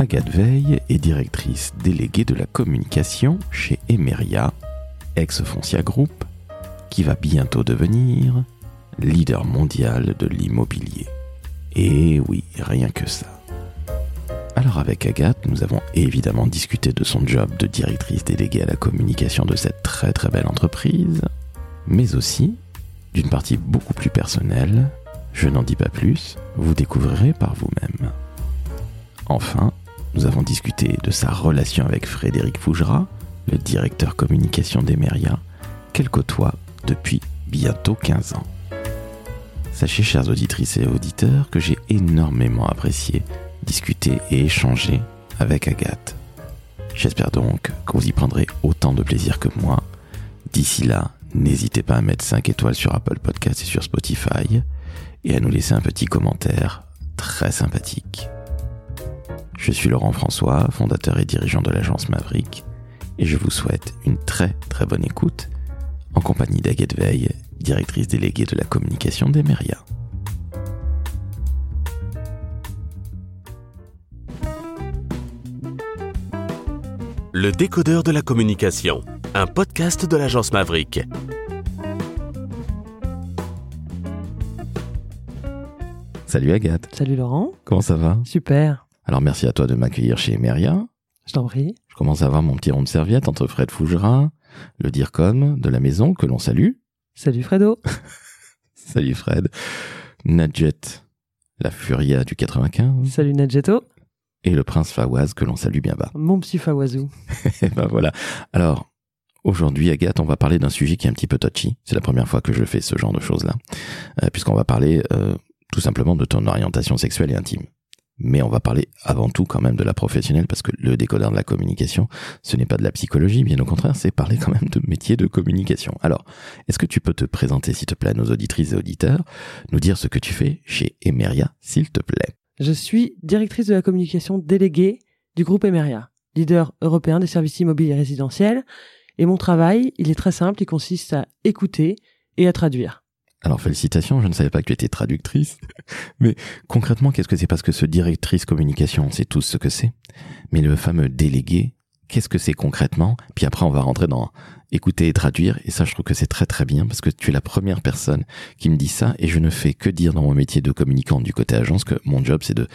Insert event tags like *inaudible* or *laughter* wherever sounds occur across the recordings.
Agathe Veil est directrice déléguée de la communication chez Emeria, ex-Foncia Group, qui va bientôt devenir leader mondial de l'immobilier. Et oui, rien que ça. Alors avec Agathe, nous avons évidemment discuté de son job de directrice déléguée à la communication de cette très très belle entreprise, mais aussi d'une partie beaucoup plus personnelle. Je n'en dis pas plus, vous découvrirez par vous-même. Enfin, nous avons discuté de sa relation avec Frédéric Fougera, le directeur communication d'Emeria, qu'elle côtoie depuis bientôt 15 ans. Sachez, chères auditrices et auditeurs, que j'ai énormément apprécié discuter et échanger avec Agathe. J'espère donc que vous y prendrez autant de plaisir que moi. D'ici là, n'hésitez pas à mettre 5 étoiles sur Apple Podcasts et sur Spotify et à nous laisser un petit commentaire très sympathique. Je suis Laurent François, fondateur et dirigeant de l'agence Maverick, et je vous souhaite une très très bonne écoute en compagnie d'Agathe Veil, directrice déléguée de la communication d'Emeria. Le décodeur de la communication, un podcast de l'agence Maverick. Salut Agathe, Salut Laurent. comment ça va? Super. Alors merci à toi de m'accueillir chez Emeria. Je t'en prie. Je commence à avoir mon petit rond de serviette entre Fred Fougera, le DIRCOM de la maison que l'on salue. Salut Fredo. *laughs* Salut Fred. Nadjet, la Furia du 95. Salut Nadjetto. Et le prince Fawaz que l'on salue bien bas. Mon petit Fawazou. *laughs* Et ben voilà. Alors, aujourd'hui, Agathe, on va parler d'un sujet qui est un petit peu touchy. C'est la première fois que je fais ce genre de choses-là. Euh, puisqu'on va parler euh, tout simplement de ton orientation sexuelle et intime. Mais on va parler avant tout quand même de la professionnelle parce que le décodeur de la communication, ce n'est pas de la psychologie, bien au contraire, c'est parler quand même de métier de communication. Alors, est-ce que tu peux te présenter, s'il te plaît, à nos auditrices et auditeurs, nous dire ce que tu fais chez Emeria, s'il te plaît? Je suis directrice de la communication déléguée du groupe Emeria, leader européen des services immobiliers résidentiels. Et mon travail, il est très simple, il consiste à écouter et à traduire. Alors félicitations, je ne savais pas que tu étais traductrice. *laughs* Mais concrètement, qu'est-ce que c'est? Parce que ce directrice communication, on sait tous ce que c'est. Mais le fameux délégué, qu'est-ce que c'est concrètement? Puis après, on va rentrer dans écouter et traduire. Et ça, je trouve que c'est très très bien parce que tu es la première personne qui me dit ça. Et je ne fais que dire dans mon métier de communicant du côté agence que mon job, c'est de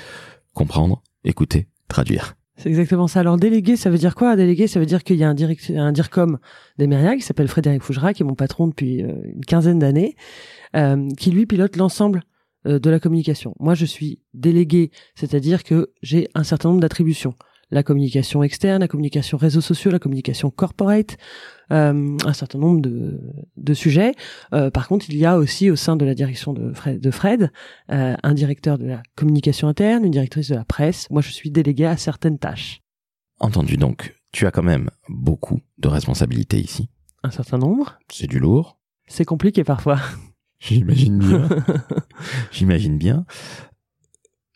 comprendre, écouter, traduire. C'est exactement ça. Alors délégué, ça veut dire quoi? Délégué, ça veut dire qu'il y a un, direct, un DIRCOM d'Emeria qui s'appelle Frédéric Fougera, qui est mon patron depuis euh, une quinzaine d'années, euh, qui lui pilote l'ensemble euh, de la communication. Moi, je suis délégué, c'est-à-dire que j'ai un certain nombre d'attributions. La communication externe, la communication réseaux sociaux, la communication corporate, euh, un certain nombre de, de sujets. Euh, par contre, il y a aussi au sein de la direction de Fred, de Fred euh, un directeur de la communication interne, une directrice de la presse. Moi, je suis délégué à certaines tâches. Entendu donc, tu as quand même beaucoup de responsabilités ici. Un certain nombre. C'est du lourd. C'est compliqué parfois. *laughs* J'imagine bien. *laughs* J'imagine bien.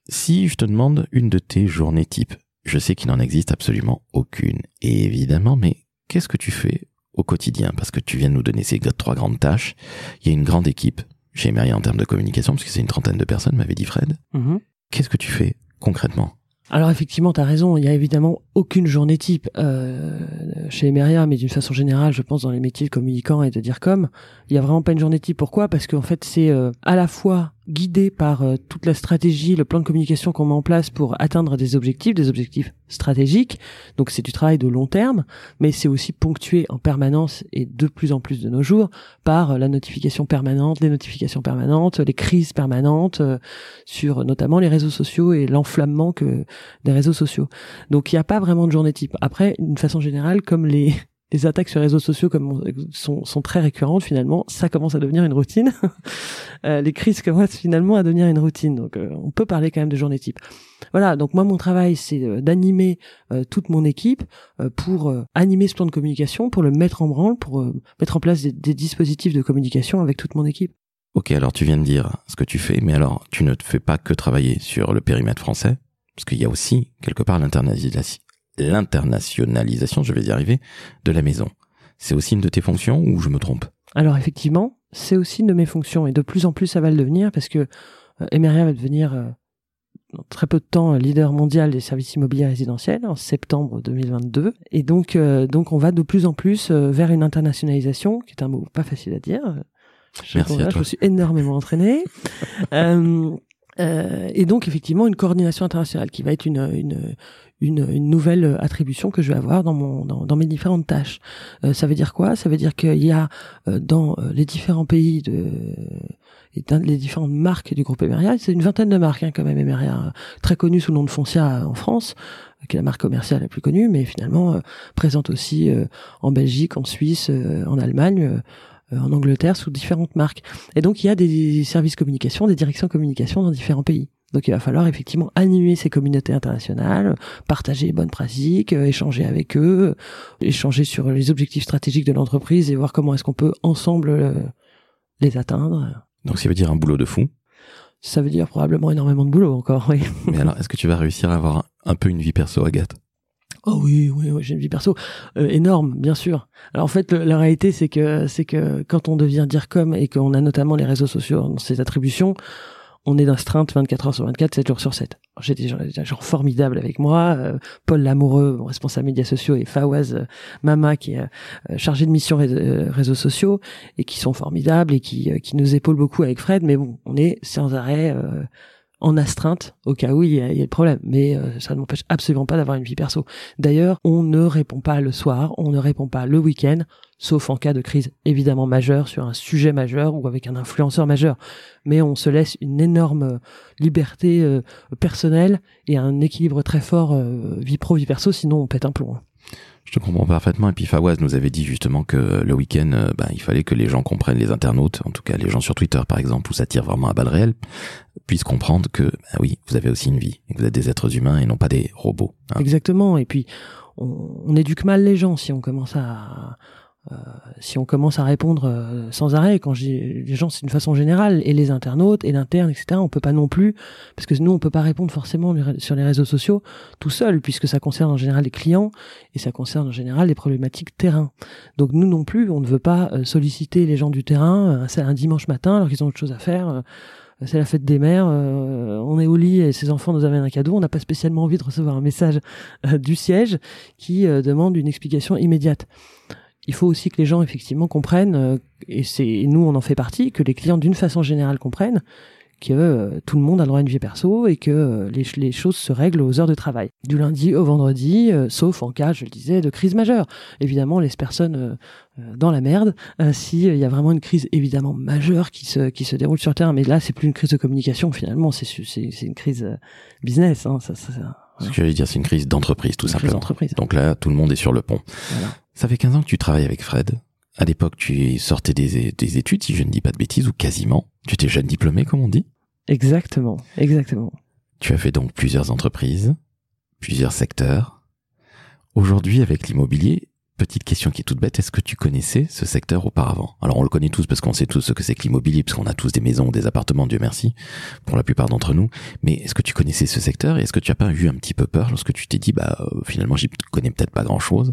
Si je te demande une de tes journées type, je sais qu'il n'en existe absolument aucune, évidemment, mais qu'est-ce que tu fais au quotidien? Parce que tu viens de nous donner ces trois grandes tâches. Il y a une grande équipe chez Emery en termes de communication, parce que c'est une trentaine de personnes, m'avait dit Fred. Mhm. Qu'est-ce que tu fais concrètement? Alors effectivement, tu as raison, il y a évidemment aucune journée type euh, chez Emeria, mais d'une façon générale, je pense dans les métiers de communicant et de dire comme, il y a vraiment pas une journée type. Pourquoi? Parce qu'en fait, c'est euh, à la fois guidé par euh, toute la stratégie, le plan de communication qu'on met en place pour atteindre des objectifs, des objectifs stratégiques. Donc c'est du travail de long terme, mais c'est aussi ponctué en permanence et de plus en plus de nos jours par euh, la notification permanente, les notifications permanentes, les crises permanentes euh, sur notamment les réseaux sociaux et l'enflammement que des réseaux sociaux. Donc il n'y a pas de journée type. Après, d'une façon générale, comme les *laughs* les attaques sur les réseaux sociaux sont, sont très récurrentes finalement, ça commence à devenir une routine. *laughs* Euh, les crises commencent finalement à devenir une routine. Donc euh, on peut parler quand même de journée type. Voilà, donc moi mon travail c'est euh, d'animer toute mon équipe pour animer ce plan de communication, pour le mettre en branle, pour mettre en place des, des dispositifs de communication avec toute mon équipe. Ok, alors tu viens de dire ce que tu fais, mais alors tu ne te fais pas que travailler sur le périmètre français, parce qu'il y a aussi quelque part l'internationalisation, je vais y arriver, de la maison. C'est aussi une de tes fonctions ou je me trompe? Alors effectivement, c'est aussi une de mes fonctions et de plus en plus ça va le devenir parce que euh, Emeria va devenir euh, très peu de temps leader mondial des services immobiliers résidentiels en septembre 2022. Et donc, donc on va de plus en plus vers une internationalisation, qui est un mot pas facile à dire. Merci à toi. Je me suis énormément entraîné. *laughs* euh, et donc effectivement une coordination internationale qui va être une, une, une, une, nouvelle attribution que je vais avoir dans mon dans, dans mes différentes tâches. Euh, ça veut dire quoi? Ça veut dire qu'il y a euh, dans euh, les différents pays de et les différentes marques du groupe Emeria, c'est une vingtaine de marques hein, quand même Emeria, très connue sous le nom de Foncia en France, qui est la marque commerciale la plus connue, mais finalement présente aussi en Belgique, en Suisse, en Allemagne en Angleterre sous différentes marques. Et donc il y a des services communication, des directions communication dans différents pays. Donc il va falloir effectivement animer ces communautés internationales, partager les bonnes pratiques, euh, échanger avec eux, échanger sur les objectifs stratégiques de l'entreprise et voir comment est-ce qu'on peut ensemble euh, les atteindre. Donc ça veut dire un boulot de fou Ça veut dire probablement énormément de boulot encore, oui. Mais alors, est-ce que tu vas réussir à avoir un peu une vie perso, Agathe? Oh oui, oui, oui j'ai une vie perso euh, énorme, bien sûr. Alors en fait, la réalité, c'est que c'est que quand on devient dire comme et qu'on a notamment les réseaux sociaux dans ses attributions, on est d'astreinte 24 heures sur 24, 7 jours sur 7. J'ai des gens, formidables avec moi, euh, Paul Lamoureux, responsable médias sociaux, et Fawaz euh, Mama, qui est euh, chargé de mission réseaux sociaux, et qui sont formidables et qui, qui nous épaulent beaucoup avec Fred. Mais bon, on est sans arrêt en astreinte au cas où il y a, il le problème. Mais ça ne m'empêche absolument pas d'avoir une vie perso. D'ailleurs, on ne répond pas le soir, on ne répond pas le week-end, sauf en cas de crise évidemment majeure sur un sujet majeur ou avec un influenceur majeur. Mais on se laisse une énorme euh, liberté euh, personnelle et un équilibre très fort euh, vie pro vie perso, sinon on pète un plomb. Hein. Je te comprends parfaitement. Et puis Fawaz nous avait dit justement que le week-end, ben, il fallait que les gens comprennent, les internautes, en tout cas les gens sur Twitter par exemple, où ça tire vraiment à balles réelles, puissent comprendre que, ben oui, vous avez aussi une vie, et que vous êtes des êtres humains et non pas des robots. Hein. Exactement. Et puis, on, éduque mal les gens si on commence à, euh, si on commence à répondre euh, sans arrêt, quand les gens, c'est d'une façon générale, et les internautes, et l'interne, etc., on peut pas non plus, parce que nous, on peut pas répondre forcément sur les réseaux sociaux tout seul, puisque ça concerne en général les clients, et ça concerne en général les problématiques terrain. Donc nous non plus, on ne veut pas euh, solliciter les gens du terrain, c'est un dimanche matin, alors qu'ils ont autre chose à faire c'est la fête des mères, on est au lit et ses enfants nous amènent un cadeau, on n'a pas spécialement envie de recevoir un message du siège qui demande une explication immédiate il faut aussi que les gens effectivement comprennent, euh, et c'est nous on en fait partie, que les clients d'une façon générale comprennent que euh, tout le monde a le droit à une vie perso et que euh, les, choses se règlent aux heures de travail, du lundi au vendredi, sauf en cas, je le disais, de crise majeure. Évidemment, on laisse personne dans la merde s'il y a vraiment une crise évidemment majeure qui se déroule sur terrain. Mais là, c'est plus une crise de communication finalement, c'est une crise business. Hein, Ce que j'allais dire, c'est une crise d'entreprise tout simplement. Donc là, tout le monde est sur le pont. Voilà. Ça fait 15 ans que tu travailles avec Fred. À l'époque, tu sortais des, des, études, si je ne dis pas de bêtises, ou quasiment. Tu étais jeune diplômé, comme on dit. Exactement, exactement. Tu as fait donc plusieurs entreprises, plusieurs secteurs. Aujourd'hui, avec l'immobilier, petite question qui est toute bête, est-ce que tu connaissais ce secteur auparavant? Alors on le connaît tous parce qu'on sait tous ce que c'est que l'immobilier, puisqu'on a tous des maisons, des appartements, Dieu merci, pour la plupart d'entre nous. Mais est-ce que tu connaissais ce secteur? Et est-ce que tu as pas eu un petit peu peur lorsque tu t'es dit, bah euh, finalement j'y connais peut-être pas grand-chose?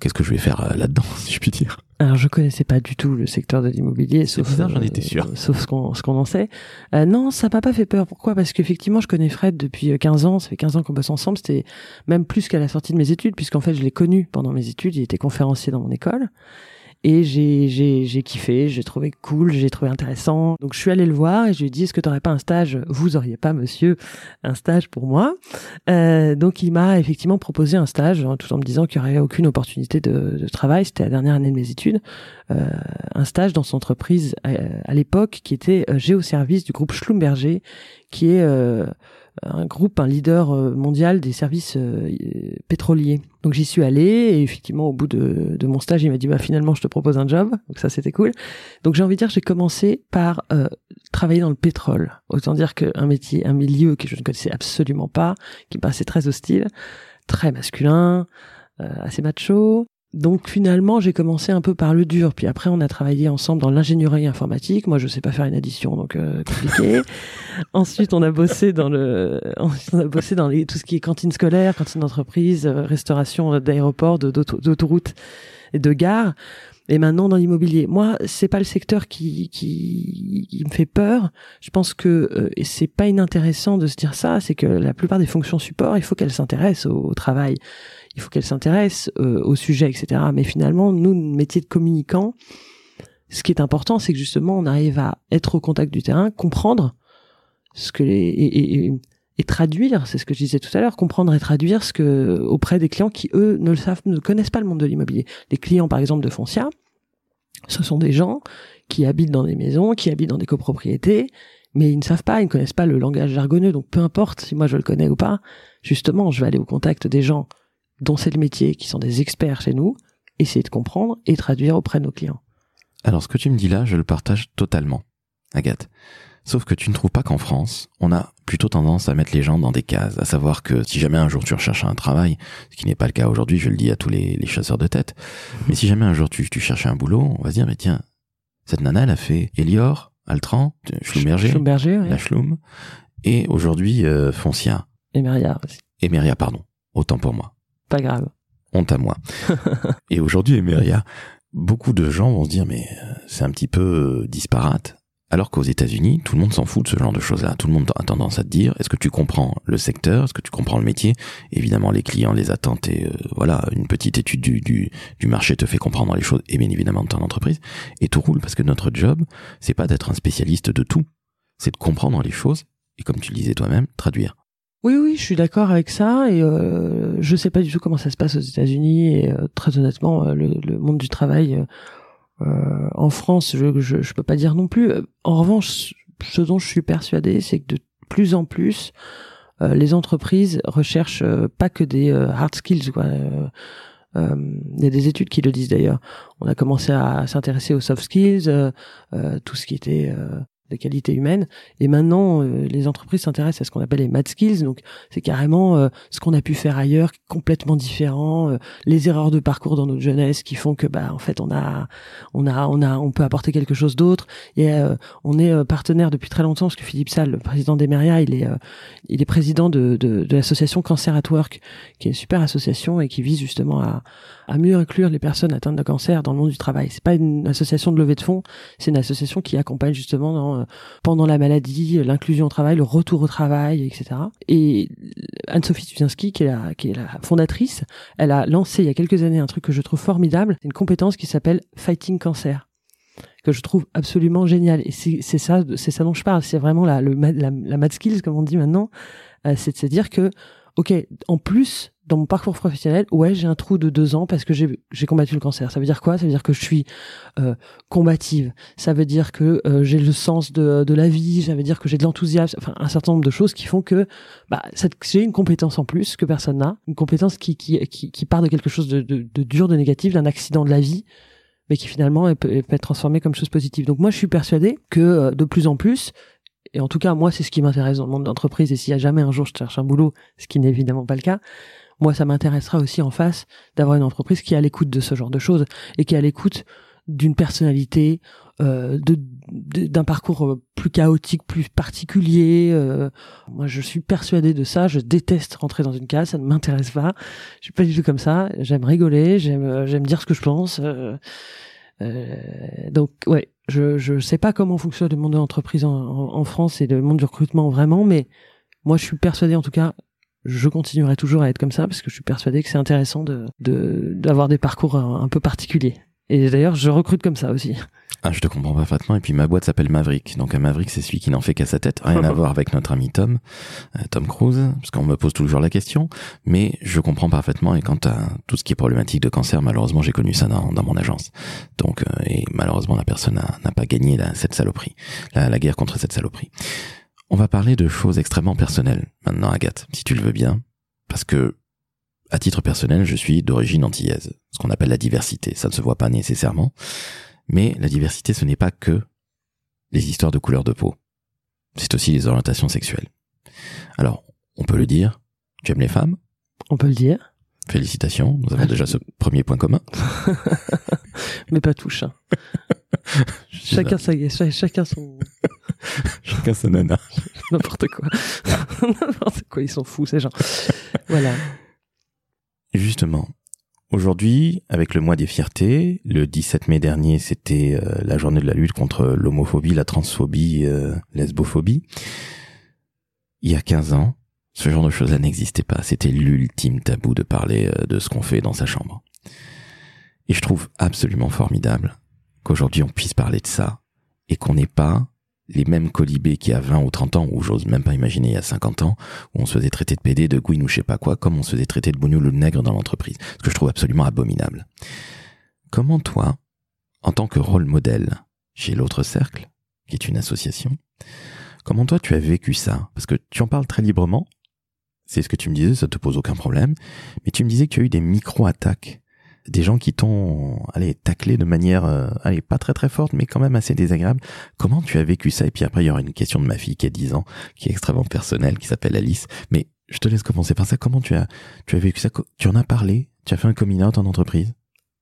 Qu'est-ce que je vais faire euh, là-dedans, *laughs* si je puis dire? Alors, je connaissais pas du tout le secteur de l'immobilier, sauf j'en étais sûr. Euh, sauf ce qu'on ce qu'on en sait. non, ça m'a pas fait peur. Pourquoi? Parce qu'effectivement, je connais Fred depuis 15 ans. Ça fait 15 ans qu'on bosse ensemble. C'était même plus qu'à la sortie de mes études, puisqu'en fait, je l'ai connu pendant mes études. Il était conférencier dans mon école et j'ai j'ai j'ai kiffé, j'ai trouvé cool, j'ai trouvé intéressant. Donc je suis allé le voir et je lui ai dit est-ce que tu n'aurais pas un stage? Vous auriez pas monsieur un stage pour moi? Euh, Donc il m'a effectivement proposé un stage hein, tout en me disant qu'il n'y aurait aucune opportunité de, de travail, c'était la dernière année de mes études, euh, un stage dans son entreprise euh, à, l'époque qui était euh, Géoservice du groupe Schlumberger qui est euh, un groupe, un leader euh, mondial des services euh, pétroliers. Donc j'y suis allé et effectivement au bout de, mon stage, il m'a dit bah finalement je te propose un job. Donc ça c'était cool. Donc j'ai envie de dire j'ai commencé par euh, travailler dans le pétrole. Autant dire qu'un métier, un milieu que je ne connaissais absolument pas, qui me paraissait très hostile, très masculin, assez macho, donc finalement, j'ai commencé un peu par le dur, puis après on a travaillé ensemble dans l'ingénierie informatique. Moi, je sais pas faire une addition, donc euh, compliqué. *laughs* Ensuite, on a bossé dans le, on a bossé dans les, tout ce qui est cantine scolaire, cantine d'entreprise, euh, restauration d'aéroports, d'autoroutes et de gares. Et maintenant dans l'immobilier, moi c'est pas le secteur qui, qui, qui me fait peur. Je pense que euh, et c'est pas inintéressant de se dire ça, c'est que la plupart des fonctions support, il faut qu'elles s'intéressent au, travail, il faut qu'elles s'intéressent euh, au sujet, etc. Mais finalement, nous, métier de communicant, ce qui est important, c'est que justement on arrive à être au contact du terrain, comprendre ce que les, et, et, et traduire, c'est ce que je disais tout à l'heure, comprendre et traduire ce que auprès des clients qui eux ne le savent, ne connaissent pas le monde de l'immobilier. Les clients par exemple de Foncia, ce sont des gens qui habitent dans des maisons, qui habitent dans des copropriétés, mais ils ne savent pas, ils ne connaissent pas le langage jargonneux. Donc peu importe si moi je le connais ou pas, justement, je vais aller au contact des gens dont c'est le métier, qui sont des experts chez nous, essayer de comprendre et traduire auprès de nos clients. Alors ce que tu me dis là, je le partage totalement, Agathe. Sauf que tu ne trouves pas qu'en France, on a plutôt tendance à mettre les gens dans des cases, à savoir que si jamais un jour tu recherches un travail, ce qui n'est pas le cas aujourd'hui, je le dis à tous les, chasseurs de tête, mais si jamais un jour tu, tu cherchais un boulot, on va se dire, mais tiens, cette nana, elle a fait Elior, Altran, Schlumberger, la Schlum, et aujourd'hui euh, Foncia. Emeria aussi. Emeria, pardon. Autant pour moi. Pas grave. Honte à moi. *laughs* et aujourd'hui, Emeria, beaucoup de gens vont se dire, mais euh, c'est un petit peu disparate. Alors qu'aux États-Unis, tout le monde s'en fout de ce genre de choses-là. Tout le monde a tendance à te dire est-ce que tu comprends le secteur, est-ce que tu comprends le métier? Évidemment, les clients, les attentes et euh, voilà, une petite étude du, du, du, marché te fait comprendre les choses et bien évidemment de ton entreprise. Et tout roule parce que notre job, c'est pas d'être un spécialiste de tout, c'est de comprendre les choses et comme tu le disais toi-même, traduire. Oui, oui, je suis d'accord avec ça et euh, je sais pas du tout comment ça se passe aux États-Unis et euh, très honnêtement, euh, le, monde du travail euh, en France, je, je, peux pas dire non plus. En revanche, ce dont je suis persuadé, c'est que de plus en plus, euh, les entreprises recherchent euh, pas que des hard skills. Quoi. Il y a des études qui le disent d'ailleurs. On a commencé à s'intéresser aux soft skills, tout ce qui était de qualité humaine. Et maintenant, euh, les entreprises s'intéressent à ce qu'on appelle les mad skills. Donc, c'est carrément euh, ce qu'on a pu faire ailleurs, complètement différent. Euh, les erreurs de parcours dans notre jeunesse qui font que, bah, en fait, on a, on a, on a, on peut apporter quelque chose d'autre. Et on est partenaire depuis très longtemps parce que Philippe Salle, le président d'Emeria, il est, il est président de, de, de l'association Cancer at Work, qui est une super association et qui vise justement à mieux inclure les personnes atteintes de cancer dans le monde du travail. C'est pas une association de levée de fonds, c'est une association qui accompagne justement dans euh, pendant la maladie, l'inclusion au travail, le retour au travail, etc. Et Anne-Sophie Tuzinski, qui est, la, qui est la fondatrice, elle a lancé il y a quelques années un truc que je trouve formidable, une compétence qui s'appelle Fighting Cancer que je trouve absolument génial et c'est ça c'est ça dont je parle c'est vraiment la, le, la, la mad skills comme on dit maintenant euh, c'est de se dire que ok en plus dans mon parcours professionnel, ouais, j'ai un trou de deux ans parce que j'ai combattu le cancer. Ça veut dire quoi? Ça veut dire que je suis euh, combative. Ça veut dire que euh, j'ai le sens de, de la vie. Ça veut dire que j'ai de l'enthousiasme. Enfin, un certain nombre de choses qui font que bah, j'ai une compétence en plus que personne n'a. Une compétence qui, qui, qui, part de quelque chose de, de, de dur, de négatif, d'un accident de la vie mais qui finalement peut, peut, être transformé comme chose positive. Donc moi, je suis persuadé que euh, de plus en plus, et en tout cas, moi, c'est ce qui m'intéresse dans le monde d'entreprise, et s'il y a jamais un jour je cherche un boulot, ce qui n'est évidemment pas le cas, moi, ça m'intéressera aussi en face d'avoir une entreprise qui est à l'écoute de ce genre de choses et qui est à l'écoute d'une personnalité, euh, d'un parcours euh, plus chaotique, plus particulier. Euh. moi, je suis persuadée de ça. Je déteste rentrer dans une case, ça ne m'intéresse pas. Je suis pas du tout comme ça. J'aime rigoler, j'aime, j'aime dire ce que je pense. donc, ouais, je je sais pas comment fonctionne le monde de l'entreprise en, en, en France et le monde du recrutement vraiment, mais moi, je suis persuadée en tout cas je continuerai toujours à être comme ça parce que je suis persuadé que c'est intéressant de d'avoir des parcours un, peu particuliers. Et d'ailleurs, je recrute comme ça aussi. Ah, je te comprends parfaitement. Et puis ma boîte s'appelle Maverick. Donc un Maverick, c'est celui qui n'en fait qu'à sa tête. Rien à *laughs* voir avec notre ami Tom, euh, Tom Cruise, parce qu'on me pose toujours la question. Mais je comprends parfaitement. Et quant à tout ce qui est problématique de cancer, malheureusement, j'ai connu ça dans, dans, mon agence. Donc, euh, et malheureusement, la personne n'a pas gagné la, cette saloperie, la, la guerre contre cette saloperie. On va parler de choses extrêmement personnelles maintenant, Agathe, si tu le veux bien, parce que à titre personnel, je suis d'origine antillaise, ce qu'on appelle la diversité. Ça ne se voit pas nécessairement, mais la diversité, ce n'est pas que les histoires de couleur de peau. C'est aussi les orientations sexuelles. Alors, on peut le dire, tu aimes les femmes? On peut le dire. Félicitations, nous avons déjà ce premier point commun. *laughs* mais pas touche. Hein. *laughs* chacun sa, chacun son, *laughs* chacun son nana. *laughs* N'importe quoi. *laughs* N'importe quoi, ils sont fous ces gens. Voilà. Justement, Aujourd'hui, avec le mois des fiertés, le 17 mai dernier, c'était euh, la journée de la lutte contre l'homophobie, la transphobie, euh, lesbophobie. Il y a 15 ans, ce genre de choses-là n'existait pas. C'était l'ultime tabou de parler euh, de ce qu'on fait dans sa chambre. Et je trouve absolument formidable qu'aujourd'hui on puisse parler de ça et qu'on n'ait pas les mêmes colibés qu'il y a 20 ou 30 ans, ou j'ose même pas imaginer il y a 50 ans, où on se faisait traiter de PD, de gouine ou je sais pas quoi, comme on se faisait traiter de bougnoul ou de nègre dans l'entreprise. Ce que je trouve absolument abominable. Comment toi, en tant que rôle modèle chez l'autre cercle, qui est une association, comment toi tu as vécu ça? Parce que tu en parles très librement, c'est ce que tu me disais, ça te pose aucun problème, mais tu me disais que tu as eu des micro-attaques des gens qui t'ont allez taclé de manière euh, allez pas très très forte mais quand même assez désagréable. Comment tu as vécu ça? Et puis après il y aura une question de ma fille qui a 10 ans, qui est extrêmement personnelle, qui s'appelle Alice. Mais je te laisse commencer par ça. Comment tu as tu as vécu ça? Tu en as parlé? Tu as fait un coming out en entreprise?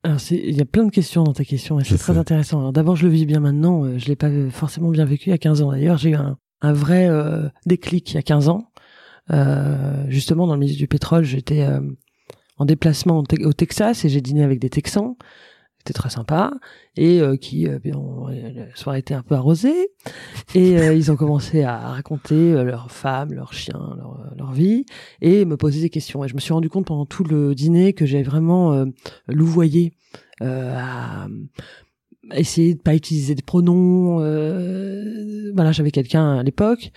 Alors il y a plein de questions dans ta question et c'est très intéressant. Alors d'abord je le vis bien maintenant, euh, je l'ai pas forcément bien vécu il y a 15 ans. D'ailleurs j'ai eu un, un vrai euh, déclic il y a 15 ans. Euh, justement dans le milieu du pétrole, j'étais en déplacement au Texas et j'ai dîné avec des Texans. C'était très sympa et euh, qui euh, la soirée était un peu arrosée et euh, ils ont commencé à raconter leurs femmes, leurs chiens, leur, leur, vie et me poser des questions. Et je me suis rendu compte pendant tout le dîner que j'ai vraiment louvoyé à essayer de pas utiliser des pronoms. voilà, j'avais quelqu'un à l'époque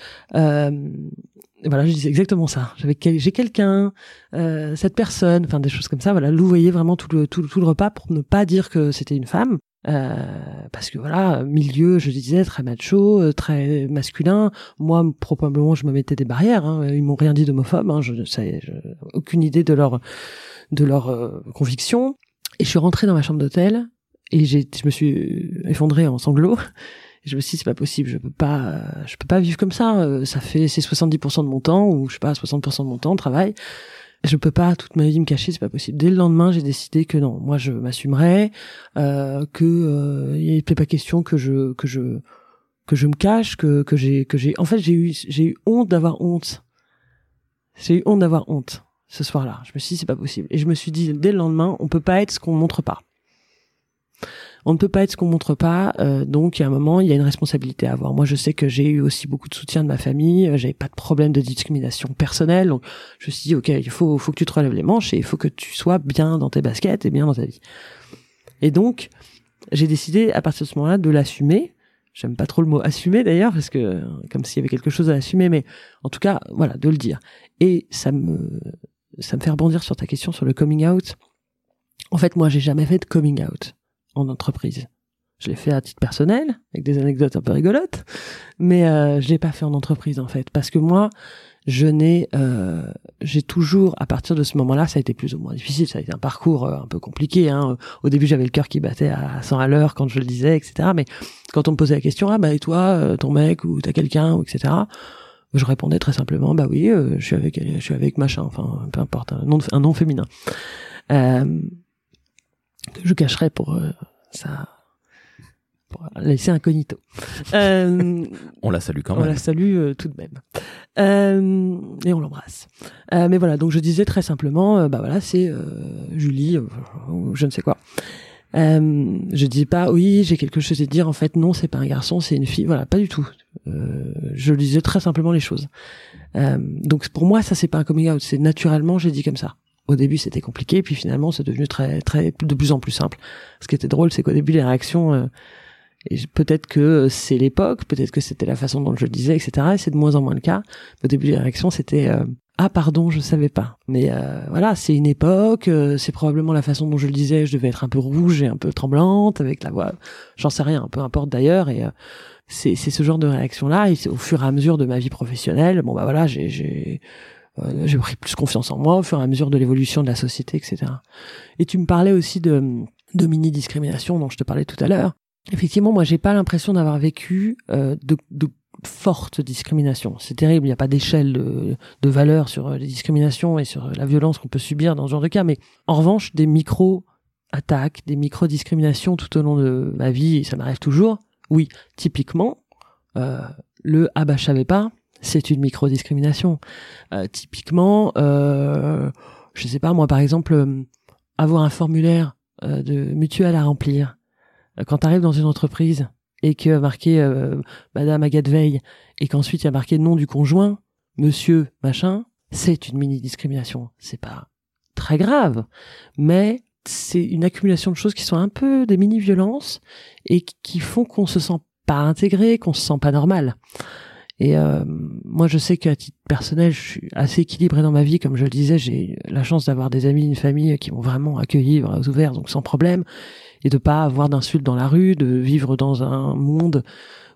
voilà, je disais exactement ça. J'avais j'ai quelqu'un, euh, cette personne, enfin des choses comme ça. Voilà, voyez vraiment tout le tout, tout le repas pour ne pas dire que c'était une femme. Euh, parce que voilà, milieu, je disais très macho, euh, très masculin. Moi, probablement, je me mettais des barrières. Hein. Ils m'ont rien dit d'homophobe. Hein. Je aucune idée de leur de leur euh, conviction. Et je suis rentrée dans ma chambre d'hôtel et j'ai, je me suis effondrée en sanglots je me suis dit c'est pas possible, je peux pas, je peux pas vivre comme ça. Euh, ça fait c'est 70% de mon temps ou je sais pas 60% de mon temps de travail. Je peux pas toute ma vie me cacher, c'est pas possible. Dès le lendemain, j'ai décidé que non, moi je m'assumerai, euh, que euh, il n'était pas question que je que je que je me cache, que que j'ai que j'ai en fait j'ai eu j'ai eu honte d'avoir honte. J'ai eu honte d'avoir honte ce soir-là. Je me suis dit c'est pas possible et je me suis dit dès le lendemain, on peut pas être ce qu'on montre pas on ne peut pas être ce qu'on montre pas. Euh, donc, a un moment, il y a une responsabilité à avoir. Moi, je sais que j'ai eu aussi beaucoup de soutien de ma famille. Euh, j'avais pas de problème de discrimination personnelle. Donc, je me suis dit, ok, il faut, faut que tu te relèves les manches et il faut que tu sois bien dans tes baskets et bien dans ta vie. Et donc, j'ai décidé à partir de ce moment-là de l'assumer. J'aime pas trop le mot assumer d'ailleurs parce que comme s'il y avait quelque chose à assumer, mais en tout cas, voilà, de le dire. Et ça me, ça me fait rebondir sur ta question sur le coming out. En fait, moi, j'ai jamais fait de coming out en entreprise. Je l'ai fait à titre personnel, avec des anecdotes un peu rigolotes, mais euh, je l'ai pas fait en entreprise en fait, parce que moi, je n'ai, euh, j'ai toujours, à partir de ce moment-là, ça a été plus ou moins difficile, ça a été un parcours euh, un peu compliqué. Hein. Au début, j'avais le cœur qui battait à 100 à l'heure quand je le disais, etc. Mais quand on me posait la question, ah bah et toi, euh, ton mec ou t'as quelqu'un, etc. Je répondais très simplement, bah oui, euh, je suis avec, je suis avec machin, enfin peu importe, un nom, un nom féminin. Euh, que je cacherai pour euh, ça pour laisser incognito. Euh, *laughs* on la salue quand même. On la salue euh, tout de même. Euh, et on l'embrasse. Euh, mais voilà, donc je disais très simplement, bah voilà, c'est Julie, ou je ne sais quoi. je dis pas, oui, j'ai quelque chose à dire. En fait, non, c'est pas un garçon, c'est une fille. Voilà, pas du tout. je disais très simplement les choses. donc pour moi, ça c'est pas un coming out. C'est naturellement, j'ai dit comme ça au début c'était compliqué, puis finalement c'est devenu très très de plus en plus simple. Ce qui était drôle, c'est qu'au début les réactions, euh, peut-être que c'est l'époque, peut-être que c'était la façon dont je le disais, etc. Et c'est de moins en moins le cas. Au début les réactions c'était euh, ah pardon je savais pas. Mais euh, voilà c'est une époque, c'est probablement la façon dont je le disais, je devais être un peu rouge et un peu tremblante avec la voix, j'en sais rien, peu importe d'ailleurs et c'est c'est ce genre de réaction là et au fur et à mesure de ma vie professionnelle bon bah voilà j'ai euh, j'ai pris plus confiance en moi au fur et à mesure de l'évolution de la société, etc. Et tu me parlais aussi de, de mini-discrimination dont je te parlais tout à l'heure. Effectivement, moi, j'ai pas l'impression d'avoir vécu euh, de, de forte discrimination. C'est terrible, il n'y a pas d'échelle de, de, valeur sur euh, les discriminations et sur la violence qu'on peut subir dans ce genre de cas, mais en revanche, des micro-attaques, des micro-discriminations tout au long de ma vie, ça m'arrive toujours, oui, typiquement, euh, le « ah bah je savais pas », c'est une micro-discrimination. Euh, typiquement, euh, je sais pas moi par exemple, euh, avoir un formulaire euh, de mutuelle à remplir euh, quand tu arrives dans une entreprise et que marqué euh, Madame Agathe Veil et qu'ensuite il y a marqué nom du conjoint, Monsieur machin, c'est une mini discrimination. C'est pas très grave, mais c'est une accumulation de choses qui sont un peu des mini violences et qui font qu'on se sent pas intégré, qu'on se sent pas normal. Et euh, moi, je sais qu'à titre personnel, je suis assez équilibré dans ma vie. Comme je le disais, j'ai la chance d'avoir des amis, une famille qui m'ont vraiment accueilli, bras ouverts, donc sans problème, et de pas avoir d'insultes dans la rue, de vivre dans un monde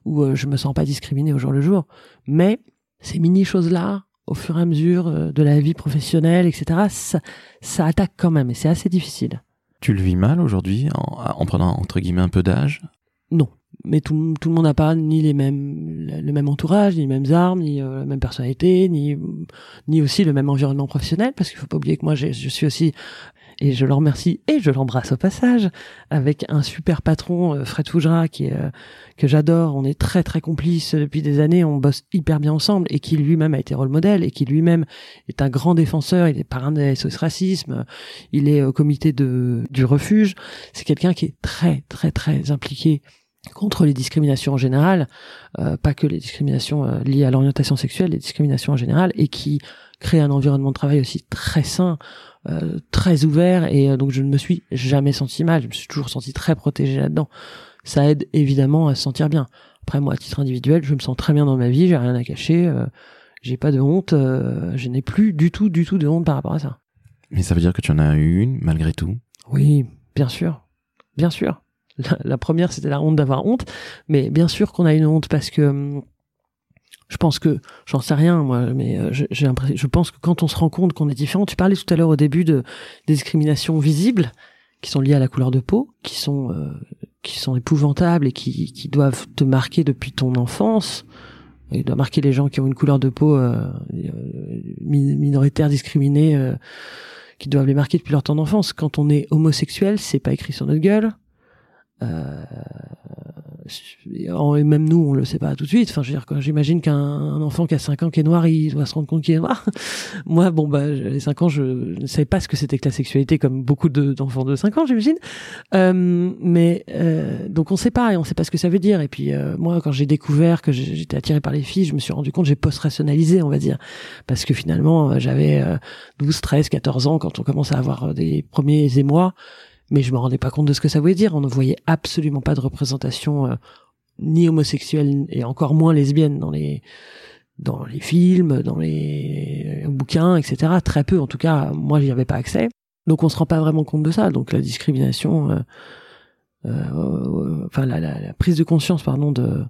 où euh, je me sens pas discriminé au jour le jour. Mais ces mini choses là, au fur et à mesure euh, de la vie professionnelle, etc., ça, ça attaque quand même, et c'est assez difficile. Tu le vis mal aujourd'hui en, en prenant entre guillemets un peu d'âge? Non, mais tout, tout le monde n'a pas ni les mêmes le même entourage, ni les mêmes armes, ni euh, la même personnalité, ni ni aussi le même environnement professionnel, parce qu'il faut pas oublier que moi je suis aussi et je le remercie et je l'embrasse au passage avec un super patron euh, Fred Fougera qui euh, que j'adore. On est très très complices depuis des années on bosse hyper bien ensemble et qui lui-même a été rôle modèle et qui lui-même est un grand défenseur il est parrain des SOS racisme il est au comité de du refuge. C'est quelqu'un qui est très très très impliqué contre les discriminations en général, euh, pas que les discriminations euh, liées à l'orientation sexuelle, les discriminations en général, et qui crée un environnement de travail aussi très sain, euh, très ouvert, et donc je ne me suis jamais senti mal, je me suis toujours senti très protégé là-dedans. Ça aide évidemment à se sentir bien. Après moi, à titre individuel, je me sens très bien dans ma vie, j'ai rien à cacher, j'ai pas de honte, je n'ai plus du tout, du tout de honte par rapport à ça. Mais ça veut dire que tu en as eu une malgré tout? Oui, bien sûr, bien sûr. La, première, c'était la honte d'avoir honte, mais bien sûr qu'on a une honte parce que hum, je pense que j'en sais rien moi, mais euh, j'ai je pense que quand on se rend compte qu'on est différent, tu parlais tout à l'heure au début de discriminations visibles qui sont liées à la couleur de peau, qui sont euh, qui sont épouvantables et qui, qui doivent te marquer depuis ton enfance. Il doit marquer les gens qui ont une couleur de peau euh, minoritaire, discriminée, qui doivent les marquer depuis leur temps d'enfance. Quand on est homosexuel, c'est pas écrit sur notre gueule. Euh, et même nous, on le sait pas tout de suite. Enfin, je veux dire, j'imagine qu'un enfant qui a 5 ans qui est noir, il doit se rendre compte qu'il est noir. *laughs* Moi, bon, bah, les 5 ans, je ne savais pas ce que c'était que la sexualité, comme beaucoup d'enfants de, 5 ans, j'imagine. Euh, mais euh, donc, on sait pas, et on sait pas ce que ça veut dire. Et puis, euh, moi, quand j'ai découvert que j'étais attiré par les filles, je me suis rendu compte, j'ai post-rationalisé, on va dire, parce que finalement, j'avais 12, 13, 14 ans quand on commence à avoir des premiers émois mais je me rendais pas compte de ce que ça voulait dire. On ne voyait absolument pas de représentation euh, ni homosexuelle et encore moins lesbienne dans les dans les films, dans les euh, bouquins, etc. Très peu, en tout cas, moi j'y avais pas accès. Donc on se rend pas vraiment compte de ça. Donc la discrimination, euh, euh enfin la, la, la, prise de conscience, pardon, de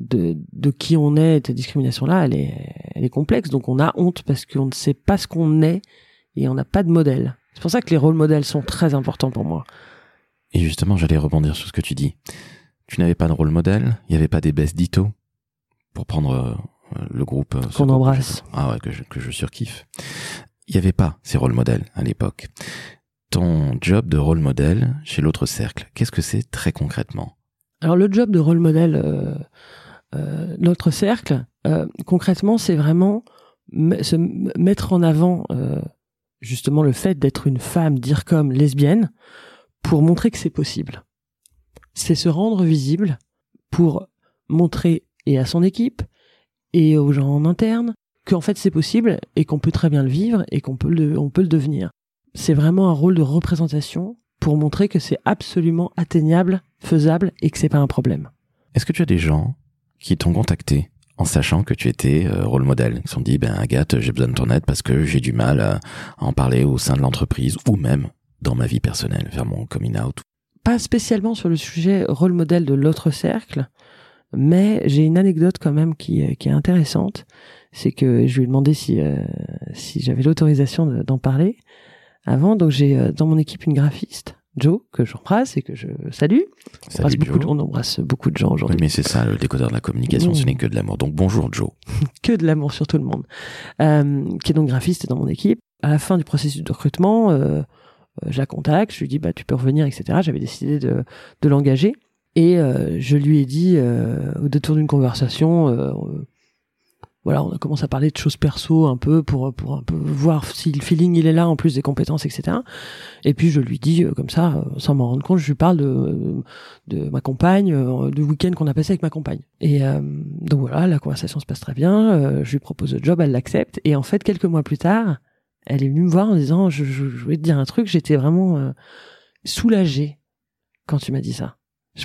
de, de qui on est, cette discrimination-là, elle est, elle est complexe. Donc on a honte parce qu'on ne sait pas ce qu'on est et on n'a pas de modèle. C'est pour ça que les rôles modèles sont très importants pour moi. Et justement, j'allais rebondir sur ce que tu dis. Tu n'avais pas de rôle modèle, il n'y avait pas des baisses d'Ito pour prendre euh, le groupe. Euh, Qu'on embrasse. ah ouais, que je, que je surkiffe. Il n'y avait pas ces rôles modèles à l'époque. Ton job de rôle modèle chez l'autre cercle, qu'est-ce que c'est très concrètement? Alors le job de rôle modèle, euh, euh, l'autre cercle, euh, concrètement, c'est vraiment se mettre en avant justement le fait d'être une femme, dire comme lesbienne, pour montrer que c'est possible. C'est se rendre visible pour montrer et à son équipe et aux gens en interne qu'en fait c'est possible et qu'on peut très bien le vivre et qu'on peut le, on peut le devenir. C'est vraiment un rôle de représentation pour montrer que c'est absolument atteignable, faisable et que c'est pas un problème. Est-ce que tu as des gens qui t'ont contacté? En sachant que tu étais euh, rôle modèle. Ils se sont dit, ben Agathe, j'ai besoin de ton aide parce que j'ai du mal à, en parler au sein de l'entreprise ou même dans ma vie personnelle, vers mon coming out. Pas spécialement sur le sujet rôle modèle de l'autre cercle, mais j'ai une anecdote quand même qui, qui est intéressante. C'est que je lui ai demandé si, euh, si j'avais l'autorisation d'en parler avant. Donc j'ai euh, dans mon équipe une graphiste Joe, que j'embrasse et que je salue. On embrasse, beaucoup de, on embrasse beaucoup de gens aujourd'hui. Oui, mais c'est ça, le décodeur de la communication, ce n'est que de l'amour. Donc bonjour Joe. *laughs* que de l'amour sur tout le monde. Euh, qui est donc graphiste dans mon équipe. À la fin du processus de recrutement, euh, euh, je la contacte, je lui dis bah tu peux revenir, etc. J'avais décidé de, de l'engager. Et euh, je lui ai dit, euh, au détour d'une conversation, euh, voilà, on a commencé à parler de choses perso un peu pour pour un voir si le feeling il est là en plus des compétences, etc. Et puis je lui dis euh, comme ça, euh, sans m'en rendre compte, je lui parle de de ma compagne, euh, du week-end qu'on a passé avec ma compagne. Et donc voilà, la conversation se passe très bien. je lui propose le job, elle l'accepte. Et en fait, quelques mois plus tard, elle est venue me voir en disant, je, je, je voulais te dire un truc, j'étais vraiment soulagée quand tu m'as dit ça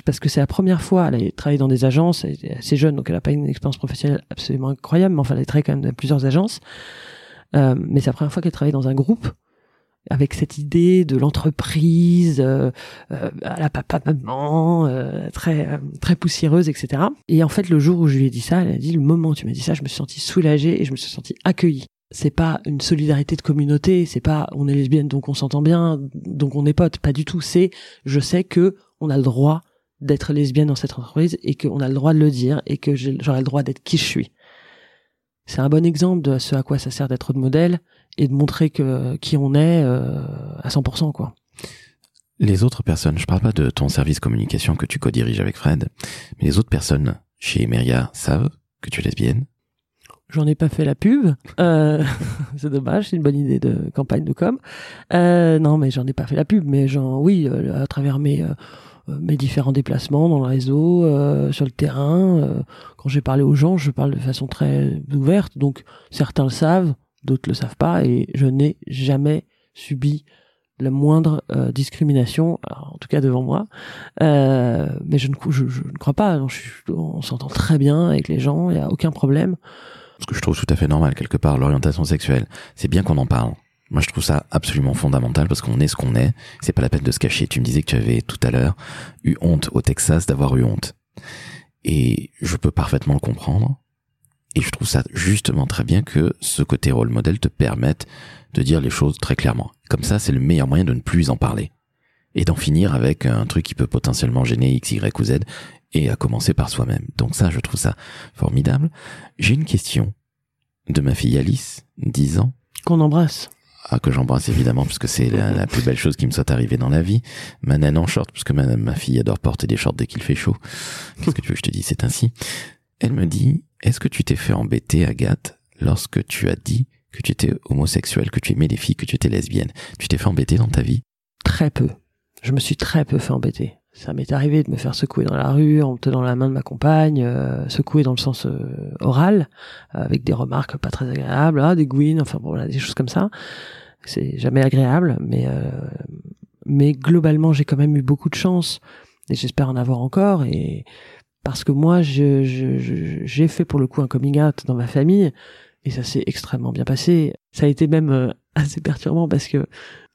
parce que c'est la première fois, elle a travaillé dans des agences, elle est assez jeune, donc elle n'a pas une expérience professionnelle absolument incroyable, mais enfin elle a travaillé quand même dans plusieurs agences. Euh, mais c'est la première fois qu'elle travaille dans un groupe avec cette idée de l'entreprise euh, euh, à la papa maman euh, très euh, très poussiéreuse etc et en fait le jour où je lui ai dit ça elle a dit le moment où tu m'as dit ça je me suis sentie soulagée et je me suis sentie accueillie. C'est pas une solidarité de communauté c'est pas on est lesbienne donc on s'entend bien donc on est potes pas du tout. C'est je sais que on a le droit d'être lesbienne dans cette entreprise et qu'on a le droit de le dire et que j'aurai le droit d'être qui je suis. C'est un bon exemple de ce à quoi ça sert d'être de modèle et de montrer que qui on est euh, à 100% quoi. Les autres personnes, je parle pas de ton service communication que tu co-diriges avec Fred, mais les autres personnes chez Emeria savent que tu es lesbienne? J'en ai pas fait la pub, euh, *laughs* c'est dommage, c'est une bonne idée de campagne de com. Euh, non, mais j'en ai pas fait la pub, mais j'en, oui, euh, à travers mes euh, mes différents déplacements dans le réseau, euh, sur le terrain. Euh, quand j'ai parlé aux gens, je parle de façon très ouverte. Donc certains le savent, d'autres le savent pas, et je n'ai jamais subi la moindre discrimination, en tout cas devant moi. mais je ne, je, ne crois pas. on s'entend très bien avec les gens, il n'y a aucun problème. Ce que je trouve tout à fait normal quelque part, l'orientation sexuelle, c'est bien qu'on en parle. Moi, je trouve ça absolument fondamental parce qu'on est ce qu'on est. C'est pas la peine de se cacher. Tu me disais que tu avais tout à l'heure eu honte au Texas d'avoir eu honte. Et je peux parfaitement le comprendre. Et je trouve ça justement très bien que ce côté rôle modèle te permette de dire les choses très clairement. Comme ça, c'est le meilleur moyen de ne plus en parler. Et d'en finir avec un truc qui peut potentiellement gêner X, Y ou Z, et à commencer par soi-même. Donc ça, je trouve ça formidable. J'ai une question de ma fille Alice, 10 ans. Qu'on embrasse ah, que j'embrasse évidemment puisque c'est la, plus belle chose qui me soit arrivée dans la vie. Ma naine en short puisque ma, ma fille adore porter des shorts dès qu'il fait chaud. Qu'est-ce que tu veux que je te dise? C'est ainsi. Elle me dit, est-ce que tu t'es fait embêter, Agathe, lorsque tu as dit que tu étais homosexuel, que tu aimais les filles, que tu étais lesbienne? Tu t'es fait embêter dans ta vie? Très peu. Je me suis très peu fait embêter. Ça m'est arrivé de me faire secouer dans la rue en tenant la main de ma compagne, euh, secouer dans le sens euh, oral, avec des remarques pas très agréables, ah, des gouines, enfin bon, voilà, des choses comme ça c'est jamais agréable, mais euh, mais globalement j'ai quand même eu beaucoup de chance et j'espère en avoir encore et parce que moi je, je, j'ai fait pour le coup un coming out dans ma famille et ça s'est extrêmement bien passé. Ça a été même euh, *laughs* assez perturbant parce que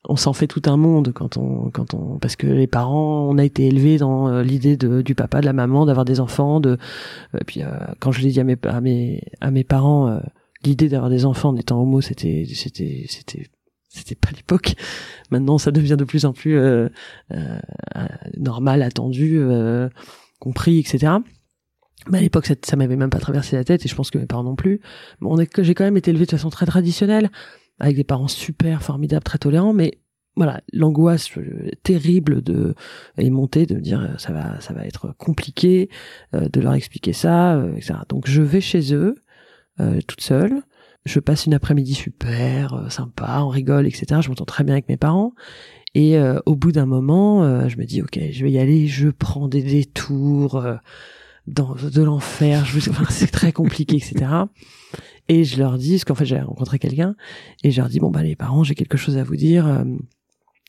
on s'en fait tout un monde quand on quand on parce que les parents on a été élevés dans euh, l'idée de du papa de la maman d'avoir des enfants de puis quand je l'ai dit à mes à mes à mes parents l'idée d'avoir des enfants en étant homo c'était c'était c'était c'était pas l'époque. Maintenant, ça devient de plus en plus euh, euh, normal, attendu, euh, compris, etc. Mais à l'époque, ça, ça m'avait même pas traversé la tête, et je pense que mes parents non plus. Bon, j'ai quand même été élevé de façon très traditionnelle, avec des parents super formidables, très tolérants, mais voilà, l'angoisse terrible de est montée de me dire ça va, ça va être compliqué de leur expliquer ça, etc. Donc je vais chez eux toute seule je passe une après-midi super euh, sympa, on rigole, etc. Je m'entends très bien avec mes parents. Et euh, au bout d'un moment, euh, je me dis ok, je vais y aller. Je prends des détours dans de l'enfer. Je enfin, *laughs* c'est très compliqué, etc. Et je leur dis, parce qu'en fait j'ai rencontré quelqu'un, et je leur dis bon bah les parents, j'ai quelque chose à vous dire.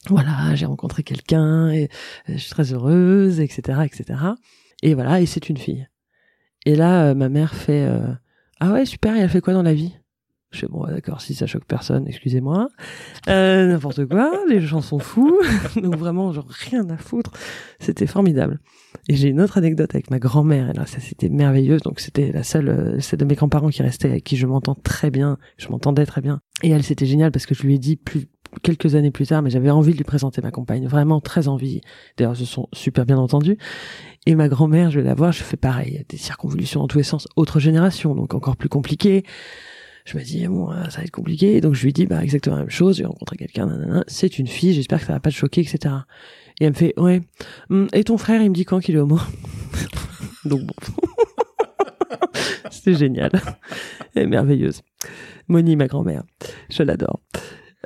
voilà, j'ai rencontré quelqu'un et je suis très heureuse, etc., etc. Et voilà, et c'est une fille. Et là, ma mère fait ah ouais super, et elle fait quoi dans la vie? Je fais bon, d'accord, si ça choque personne, excusez-moi. Euh, n'importe quoi, les gens sont fous. *laughs* Donc vraiment, genre rien à foutre. C'était formidable. Et j'ai une autre anecdote avec ma grand-mère. Là, ça c'était merveilleux. Donc c'était la seule, euh, c'est de mes grands-parents qui restaient, avec qui je m'entends très bien. Je m'entendais très bien. Et elle, c'était génial parce que je lui ai dit plus quelques années plus tard, mais j'avais envie de lui présenter ma compagne, vraiment très envie. D'ailleurs, se sont super bien entendus. Et ma grand-mère, je vais la voir, je fais pareil, des circonvolutions dans tous les sens, autre génération, donc encore plus compliqué je me dis bon euh, ça va être compliqué donc je lui dis bah exactement la même chose j'ai rencontré quelqu'un c'est une fille j'espère que ça va pas te choquer etc et elle me fait ouais hum, et ton frère il me dit quand qu'il est homo? *laughs* Donc bon *laughs* C'était génial. Est merveilleuse. Moni, ma grand-mère. Je l'adore.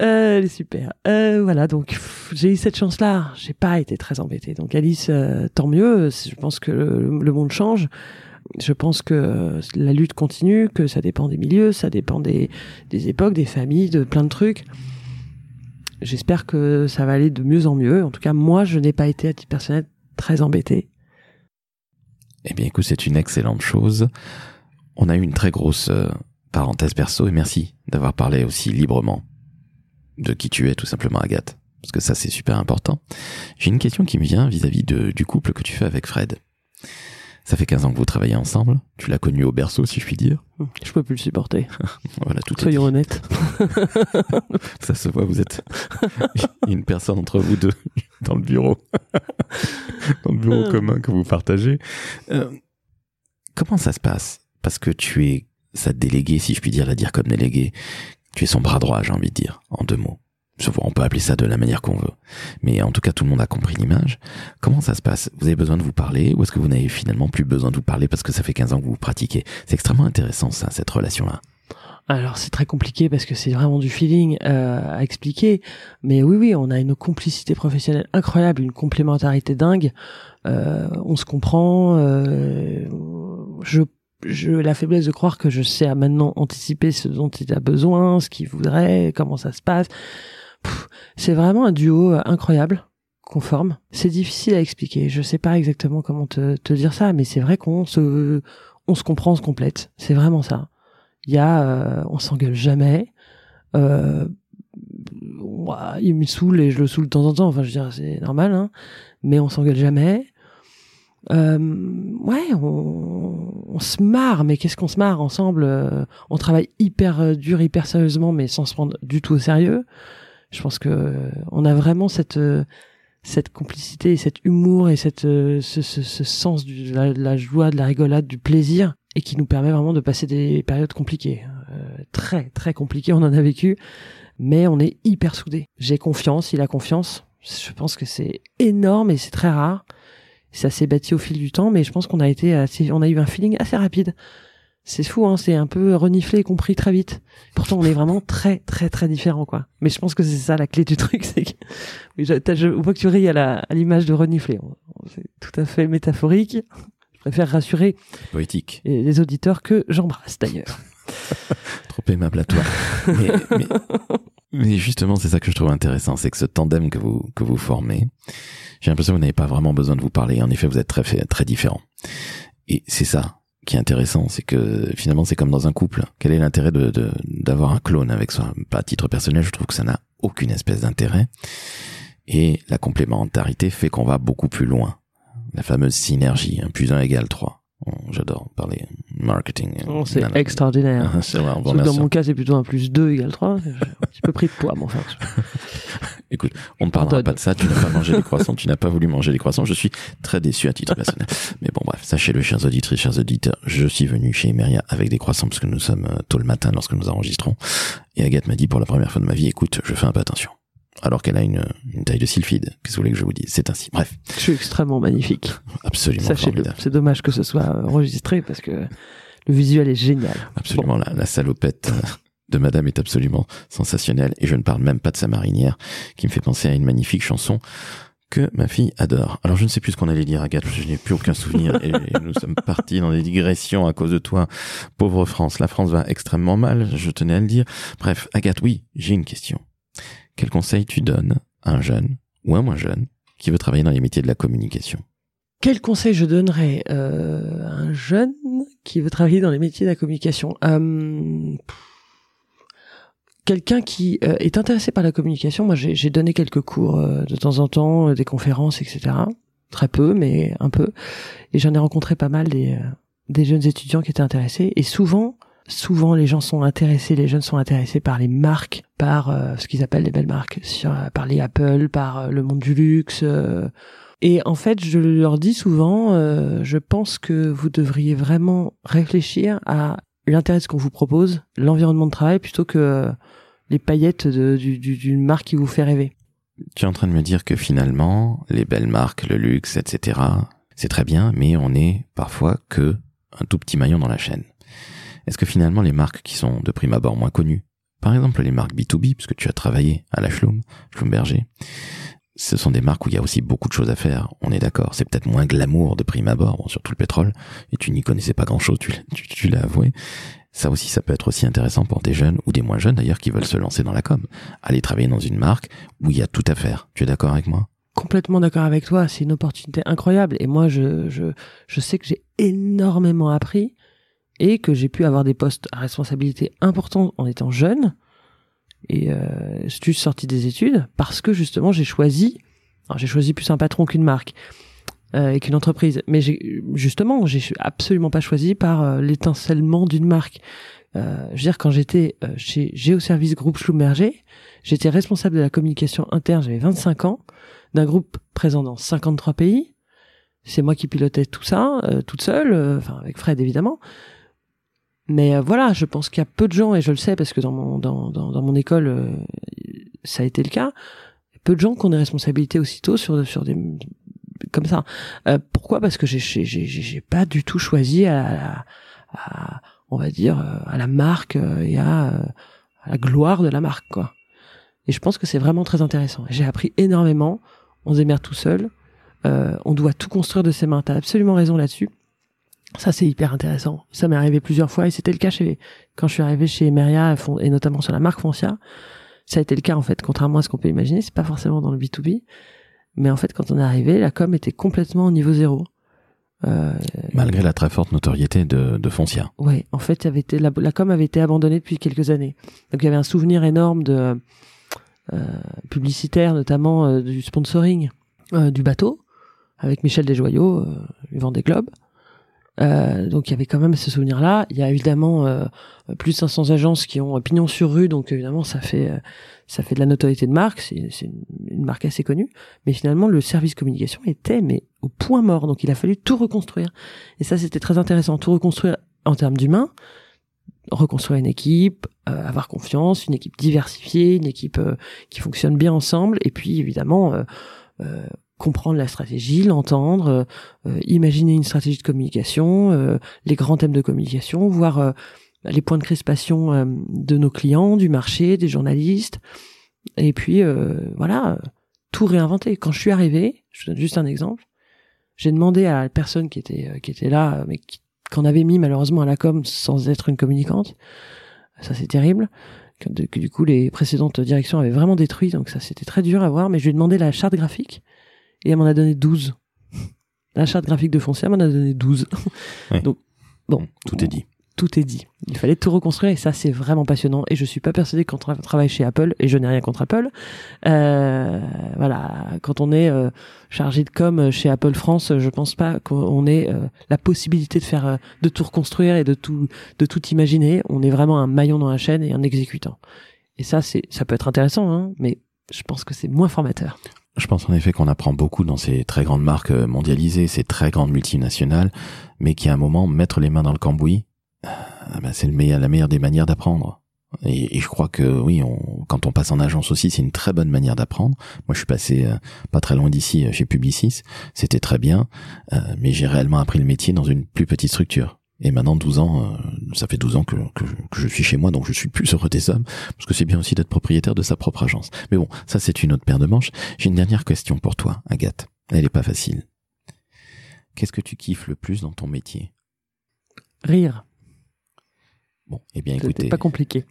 Euh, elle est super. Euh, voilà, donc j'ai eu cette chance-là. J'ai pas été très embêtée. Donc Alice, euh, tant mieux. Je pense que le, monde change. Je pense que la lutte continue, que ça dépend des milieux, ça dépend des, époques, des familles, de plein de trucs. J'espère que ça va aller de mieux en mieux. En tout cas, moi, je n'ai pas été à titre personnel très embêté. Eh bien, écoute, c'est une excellente chose. On a eu une très grosse euh, parenthèse perso et merci d'avoir parlé aussi librement de qui tu es, tout simplement, Agathe. Parce que ça, c'est super important. J'ai une question qui me vient vis-à-vis du couple que tu fais avec Fred. Ça fait 15 ans que vous travaillez ensemble. Tu l'as connu au berceau, si je puis dire. Je peux plus le supporter. *laughs* voilà, tout Soyons honnêtes. *laughs* Ça se voit, vous êtes *laughs* une personne entre vous deux dans le bureau. dans le bureau Ah. commun que vous partagez. Euh, comment ça se passe? Parce que tu es sa déléguée, si je puis dire, la dire comme déléguée. Tu es son bras droit, j'ai envie de dire, en deux mots. On peut appeler ça de la manière qu'on veut. Mais en tout cas, tout le monde a compris l'image. Comment ça se passe? Vous avez besoin de vous parler ou est-ce que vous n'avez finalement plus besoin de vous parler parce que ça fait 15 ans que vous pratiquez? C'est extrêmement intéressant, ça, cette relation-là. Alors c'est très compliqué parce que c'est vraiment du feeling euh, à expliquer. Mais oui, oui, on a une complicité professionnelle incroyable, une complémentarité dingue. Euh, on se comprend. Euh, je je la faiblesse de croire que je sais à maintenant anticiper ce dont il a besoin, ce qu'il voudrait, comment ça se passe. C'est vraiment un duo euh, incroyable qu'on forme. C'est difficile à expliquer. Je sais pas exactement comment te, dire ça, mais c'est vrai qu'on se comprend, on se complète. C'est vraiment ça. Il y a, euh, on s'engueule jamais. Euh, il me saoule et je le saoule de temps en temps. Enfin, je veux dire, c'est normal, hein. Mais on s'engueule jamais. Ouais, on, se marre, mais qu'est-ce qu'on se marre ensemble On travaille hyper dur, hyper sérieusement, mais sans se prendre du tout au sérieux. Je pense que euh, on a vraiment cette euh, cette complicité, et cet humour et cette euh, ce, ce, ce sens de la, de la joie, de la rigolade, du plaisir, et qui nous permet vraiment de passer des périodes compliquées, Euh, très très compliquées. On en a vécu, mais on est hyper soudés. J'ai confiance, il a confiance. Je pense que c'est énorme et c'est très rare. Ça s'est bâti au fil du temps, mais je pense qu'on a été assez, on a eu un feeling assez rapide. C'est fou, hein, c'est un peu reniflé et compris très vite. Pourtant, on est vraiment très, très, très différents, quoi. Mais je pense que c'est ça la clé du truc, c'est que, *laughs* oui, je, je vois que tu ris à la, à l'image de renifler. C'est tout à fait métaphorique. Je préfère rassurer Poétique. les les auditeurs que j'embrasse d'ailleurs. *laughs* Trop aimable à toi. mais, mais, mais justement, c'est ça que je trouve intéressant, c'est que ce tandem que vous, que vous formez, j'ai l'impression que vous n'avez pas vraiment besoin de vous parler. En effet, vous êtes très, très différents. Et c'est ça qui est intéressant, c'est que finalement, c'est comme dans un couple. Quel est l'intérêt de, d'avoir un clone avec soi? Pas à titre personnel, je trouve que ça n'a aucune espèce d'intérêt. Et la complémentarité fait qu'on va beaucoup plus loin. La fameuse synergie, un plus un égale 3. J'adore parler marketing. Oh, c'est extraordinaire. *laughs* C'est vrai, on dans mon cas, c'est plutôt un plus 2 égale 3. J'ai un petit peu pris de poids, mais enfin. *laughs* Écoute, on ne parlera pas de ça. Tu n'as pas mangé les croissants, tu n'as pas voulu manger les croissants. Je suis très déçu à titre personnel. *laughs* Mais bon, bref, sachez-le, chers auditrices, chers auditeurs, je suis venu chez Emeria avec des croissants parce que nous sommes euh, tôt le matin lorsque nous enregistrons. Et Agathe m'a dit pour la première fois de ma vie, écoute, je fais un peu attention. Alors qu'elle a une, une taille de sylphide. Qu'est-ce que vous voulez que je vous dise? C'est ainsi. Bref, Je suis extrêmement magnifique. absolument Sachez-le. C'est dommage que ce soit enregistré parce que le visuel est génial. Absolument, la, la salopette euh, de madame est absolument sensationnelle. Et je ne parle même pas de sa marinière, qui me fait penser à une magnifique chanson que ma fille adore. Alors je ne sais plus ce qu'on allait dire, Agathe, parce que je n'ai plus aucun souvenir. et nous sommes partis dans des digressions à cause de toi. Pauvre France, la France va extrêmement mal, je tenais à le dire. Bref, Agathe, oui, j'ai une question. Quel conseil tu donnes à un jeune, ou un moins jeune, qui veut travailler dans les métiers de la communication? Quel conseil je donnerais euh, à un jeune qui veut travailler dans les métiers de la communication? Pff, Quelqu'un qui euh, est intéressé par la communication, moi j'ai donné quelques cours euh, de temps en temps, des conférences, etc. Très peu, mais un peu. Et j'en ai rencontré pas mal des jeunes étudiants qui étaient intéressés. Et souvent, souvent les gens sont intéressés, les jeunes sont intéressés par les marques, par euh, ce qu'ils appellent les belles marques, euh, par les Apple, par euh, le monde du luxe. et en fait, je leur dis souvent, je pense que vous devriez vraiment réfléchir à l'intérêt de ce qu'on vous propose, l'environnement de travail, plutôt que les paillettes d'une marque qui vous fait rêver. Tu es en train de me dire que finalement, les belles marques, le luxe, etc., c'est très bien, mais on est parfois que un tout petit maillon dans la chaîne. Est-ce que finalement les marques qui sont de prime abord moins connues, par exemple les marques B2B, puisque tu as travaillé à la Schlum, Schlumberger, ce sont des marques où il y a aussi beaucoup de choses à faire. On est d'accord. C'est peut-être moins glamour de prime abord, bon, surtout le pétrole. Et tu n'y connaissais pas grand-chose, tu, l'as avoué. Ça aussi, ça peut être aussi intéressant pour des jeunes ou des moins jeunes d'ailleurs qui veulent se lancer dans la com. Aller travailler dans une marque où il y a tout à faire. Tu es d'accord avec moi? Complètement d'accord avec toi. C'est une opportunité incroyable. Et moi, je, je, je sais que j'ai énormément appris et que j'ai pu avoir des postes à responsabilité importants en étant jeune. Et euh, suis sorti des études parce que justement j'ai choisi alors j'ai choisi plus un patron qu'une marque euh, et qu'une entreprise. Mais j'ai justement j'ai absolument pas choisi par euh, l'étincellement d'une marque. Euh, je veux dire quand j'étais euh, chez Géoservice Groupe Schlumberger j'étais responsable de la communication interne j'avais 25 ans d'un groupe présent dans 53 pays. C'est moi qui pilotais tout ça euh, toute seule enfin avec Fred évidemment mais euh, voilà, je pense qu'il y a peu de gens, et je le sais parce que dans mon, dans, dans, dans mon école, euh, ça a été le cas, peu de gens qui ont des responsabilités aussitôt sur, sur des comme ça. Euh, pourquoi? Parce que j'ai j'ai j'ai pas du tout choisi à, à, à, on va dire à la marque et à, à la gloire de la marque quoi. Et je pense que c'est vraiment très intéressant. J'ai appris énormément. On se démerde tout seul. Euh, on doit tout construire de ses mains. T'as absolument raison là-dessus. Ça, c'est hyper intéressant. Ça m'est arrivé plusieurs fois et c'était le cas chez, quand je suis arrivé chez Emeria et notamment sur la marque Foncia. Ça a été le cas, en fait, contrairement à ce qu'on peut imaginer. C'est pas forcément dans le B2B. Mais en fait, quand on est arrivé, la com était complètement au niveau zéro. Euh, Malgré la très forte notoriété de, de Foncia. Oui, en fait, avait été, la, la, com avait été abandonnée depuis quelques années. Donc il y avait un souvenir énorme de euh, publicitaire, notamment euh, du sponsoring euh, du bateau, avec Michel Desjoyaux, du Vendée Globe. Euh, donc il y avait quand même ce souvenir-là. Il y a évidemment euh, plus de 500 agences qui ont pignon sur rue, donc évidemment ça fait euh, ça fait de la notoriété de marque. C'est une, une, marque assez connue, mais finalement le service communication était mais au point mort. Donc il a fallu tout reconstruire. Et ça c'était très intéressant, tout reconstruire en termes d'humains, reconstruire une équipe, euh, avoir confiance, une équipe diversifiée, une équipe euh, qui fonctionne bien ensemble, et puis évidemment euh, comprendre la stratégie, l'entendre, euh, imaginer une stratégie de communication, euh, les grands thèmes de communication, voir euh, les points de crispation de nos clients, du marché, des journalistes, et puis voilà, tout réinventer. Quand je suis arrivé, je vous donne juste un exemple, j'ai demandé à la personne qui était qui était là, mais qu'on avait mis malheureusement à la com sans être une communicante, ça c'est terrible. Que, du coup les précédentes directions avaient vraiment détruit, donc ça c'était très dur à voir. Mais je lui ai demandé la charte graphique et elle m'en a donné 12. La charte graphique de Foncia m'en a donné 12. *laughs* Oui. Donc, bon. Tout est dit. Tout est dit. Il fallait tout reconstruire et ça, c'est vraiment passionnant. Et je suis pas persuadé quand on travaille chez Apple, et je n'ai rien contre Apple, euh, voilà, quand on est euh, chargé de com chez Apple France, je pense pas qu'on ait euh, la possibilité de faire, euh, de tout reconstruire et de tout, de tout imaginer. On est vraiment un maillon dans la chaîne et un exécutant. Et ça, c'est, ça peut être intéressant, hein, mais je pense que c'est moins formateur. Je pense en effet qu'on apprend beaucoup dans ces très grandes marques mondialisées, ces très grandes multinationales, mais qu'à un moment, mettre les mains dans le cambouis, euh, ben c'est la meilleure des manières d'apprendre. Et, je crois que oui, on, quand on passe en agence aussi, c'est une très bonne manière d'apprendre. Moi, je suis passé euh, pas très loin d'ici chez Publicis, c'était très bien, euh, mais j'ai réellement appris le métier dans une plus petite structure. Et maintenant, 12 ans, euh, ça fait 12 ans que, que, que, je suis chez moi, donc je suis plus heureux des hommes, parce que c'est bien aussi d'être propriétaire de sa propre agence. Mais bon, ça c'est une autre paire de manches. J'ai une dernière question pour toi, Agathe. Elle est pas facile. Qu'est-ce que tu kiffes le plus dans ton métier? Rire. Bon, eh bien écoutez. pas compliqué.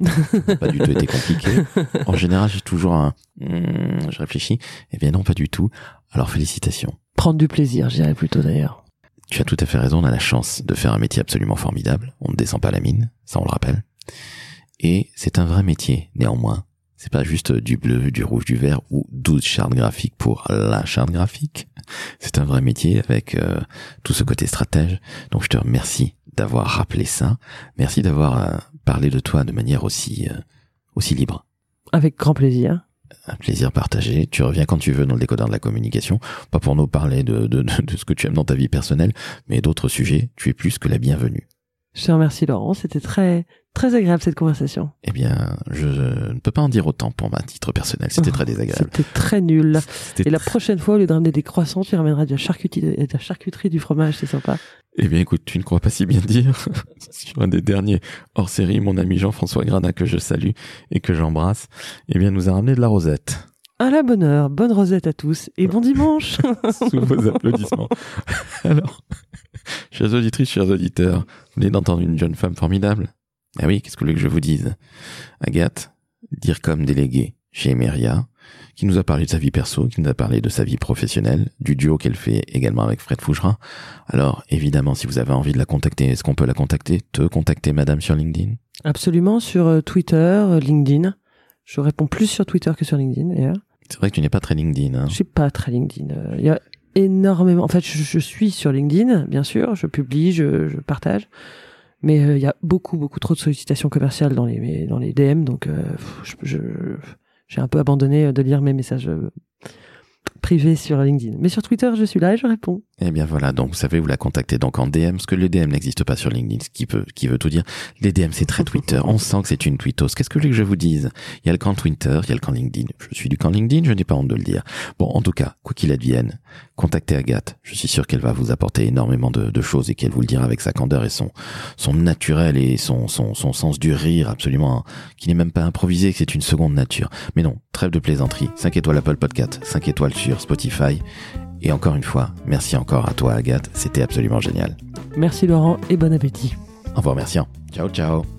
pas du tout été compliqué. En général, j'ai toujours un. Hmm, je réfléchis. Eh bien non, pas du tout. Alors félicitations. Prendre du plaisir, j'irais plutôt d'ailleurs. Tu as tout à fait raison, on a la chance de faire un métier absolument formidable. On ne descend pas la mine, ça on le rappelle. Et c'est un vrai métier, néanmoins. C'est pas juste du bleu, du rouge, du vert ou 12 chartes graphiques pour la charte graphique. C'est un vrai métier avec euh, tout ce côté stratège. Donc je te remercie d'avoir rappelé ça. Merci d'avoir euh, parlé de toi de manière aussi euh, aussi libre. Avec grand plaisir. Un plaisir partagé. Tu reviens quand tu veux dans le décodeur de la communication. Pas pour nous parler de, de, de ce que tu aimes dans ta vie personnelle, mais d'autres sujets. Tu es plus que la bienvenue. Je te remercie Laurent, c'était très très agréable cette conversation. Eh bien, je ne peux pas en dire autant pour ma titre personnel. C'était très désagréable. C'était très nul. Et la prochaine fois, au lieu de ramener des croissants, tu ramèneras de la charcuterie, de la charcuterie du fromage, c'est sympa. Eh bien, écoute, tu ne crois pas si bien dire. *laughs* Sur un des derniers hors série, mon ami Jean-François Gradin, que je salue et que j'embrasse, eh bien, nous a ramené de la rosette. À la bonne heure, bonne rosette à tous et bon *laughs* dimanche. Sous vos *laughs* applaudissements. Alors, *laughs* chers auditrices, chers auditeurs, vous venez d'entendre une jeune femme formidable. Ah oui, qu'est-ce que vous voulez que je vous dise? Agathe, dire comme déléguée chez Emeria, qui nous a parlé de sa vie perso, qui nous a parlé de sa vie professionnelle, du duo qu'elle fait également avec Fred Fougerin. Alors, évidemment, si vous avez envie de la contacter, est-ce qu'on peut la contacter Te contacter, madame, sur LinkedIn? Absolument sur euh, Twitter, euh, LinkedIn. Je réponds plus sur Twitter que sur LinkedIn d'ailleurs. C'est vrai que tu n'es pas très LinkedIn. Hein. Je suis pas très LinkedIn. Euh, Il y a énormément. En fait, je, suis sur LinkedIn, bien sûr. Je publie, je, partage. Mais euh, il y a beaucoup, beaucoup trop de sollicitations commerciales dans les dans les DM, donc euh, je- j'ai un peu abandonné euh, de lire mes messages privés sur LinkedIn. Mais sur Twitter, je suis là et je réponds. Eh bien voilà, donc vous savez, vous la contactez donc en DM, parce que le DM n'existe pas sur LinkedIn, ce qui peut, qui veut tout dire. Les DM, c'est très Twitter. On sent que c'est une tweetos. Qu'est-ce que je voulais que je vous dise? Il y a le camp Twitter, il y a le camp LinkedIn. Je suis du camp LinkedIn, je n'ai pas honte de le dire. Bon, en tout cas, quoi qu'il advienne, contactez Agathe. Je suis sûr qu'elle va vous apporter énormément de, choses et qu'elle vous le dira avec sa candeur et son, son naturel et son, son, son sens du rire absolument, hein, qui n'est même pas improvisé, que c'est une seconde nature. Mais non, trêve de plaisanterie. 5 étoiles Apple Podcast, 5 étoiles sur Spotify. Et encore une fois, merci encore à toi Agathe, c'était absolument génial. Merci Laurent et bon appétit. En vous remerciant. Ciao ciao